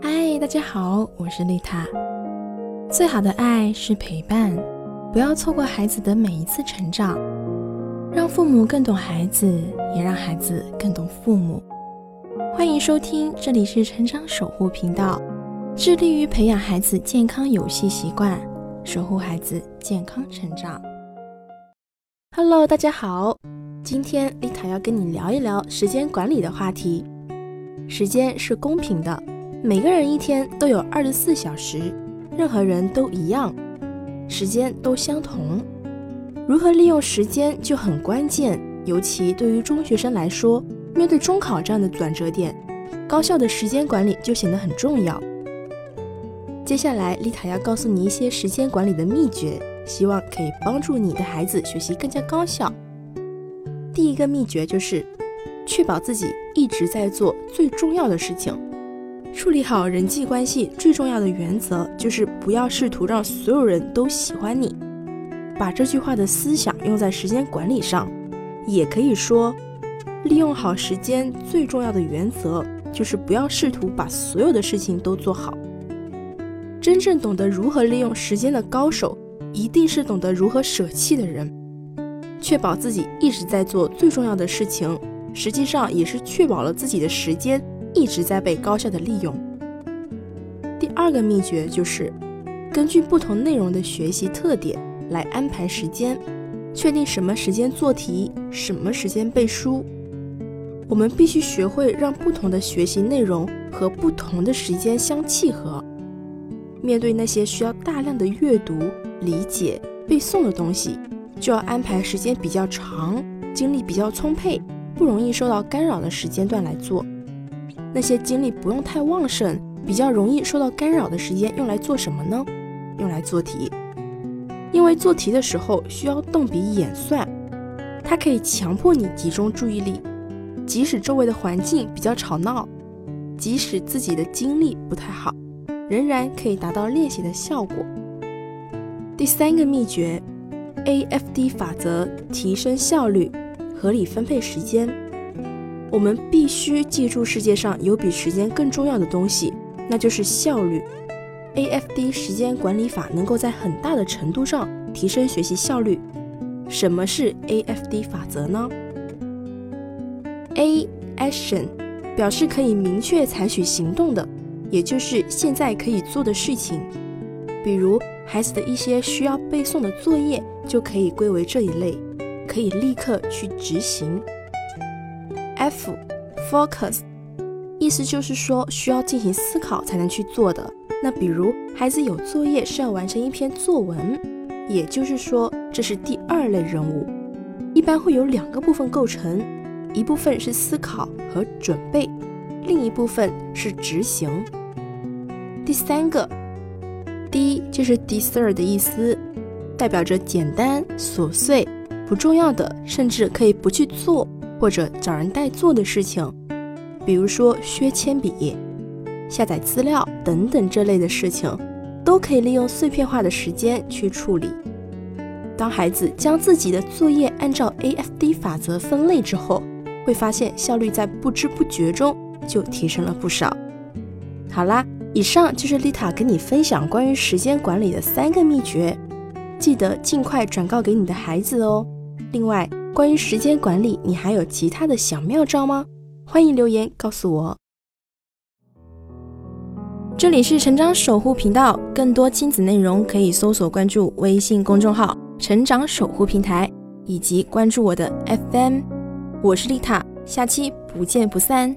嗨，大家好，我是丽塔。最好的爱是陪伴，不要错过孩子的每一次成长，让父母更懂孩子，也让孩子更懂父母。欢迎收听，这里是成长守护频道，致力于培养孩子健康游戏习惯，守护孩子健康成长。Hello，大家好，今天丽塔要跟你聊一聊时间管理的话题。时间是公平的，每个人一天都有二十四小时，任何人都一样，时间都相同。如何利用时间就很关键，尤其对于中学生来说，面对中考这样的转折点，高效的时间管理就显得很重要。接下来，丽塔要告诉你一些时间管理的秘诀。希望可以帮助你的孩子学习更加高效。第一个秘诀就是确保自己一直在做最重要的事情。处理好人际关系最重要的原则就是不要试图让所有人都喜欢你。把这句话的思想用在时间管理上，也可以说，利用好时间最重要的原则就是不要试图把所有的事情都做好。真正懂得如何利用时间的高手。一定是懂得如何舍弃的人，确保自己一直在做最重要的事情，实际上也是确保了自己的时间一直在被高效的利用。第二个秘诀就是根据不同内容的学习特点来安排时间，确定什么时间做题，什么时间背书。我们必须学会让不同的学习内容和不同的时间相契合。面对那些需要大量的阅读。理解背诵的东西，就要安排时间比较长、精力比较充沛、不容易受到干扰的时间段来做。那些精力不用太旺盛、比较容易受到干扰的时间，用来做什么呢？用来做题。因为做题的时候需要动笔演算，它可以强迫你集中注意力，即使周围的环境比较吵闹，即使自己的精力不太好，仍然可以达到练习的效果。第三个秘诀，AFD 法则提升效率，合理分配时间。我们必须记住，世界上有比时间更重要的东西，那就是效率。AFD 时间管理法能够在很大的程度上提升学习效率。什么是 AFD 法则呢？A action 表示可以明确采取行动的，也就是现在可以做的事情，比如。孩子的一些需要背诵的作业就可以归为这一类，可以立刻去执行。F focus 意思就是说需要进行思考才能去做的。那比如孩子有作业是要完成一篇作文，也就是说这是第二类任务，一般会有两个部分构成，一部分是思考和准备，另一部分是执行。第三个。D 就是 d e s e r t 的意思，代表着简单、琐碎、不重要的，甚至可以不去做或者找人代做的事情，比如说削铅笔、下载资料等等这类的事情，都可以利用碎片化的时间去处理。当孩子将自己的作业按照 AFD 法则分类之后，会发现效率在不知不觉中就提升了不少。好啦。以上就是丽塔跟你分享关于时间管理的三个秘诀，记得尽快转告给你的孩子哦。另外，关于时间管理，你还有其他的小妙招吗？欢迎留言告诉我。这里是成长守护频道，更多亲子内容可以搜索关注微信公众号“成长守护平台”，以及关注我的 FM。我是丽塔，下期不见不散。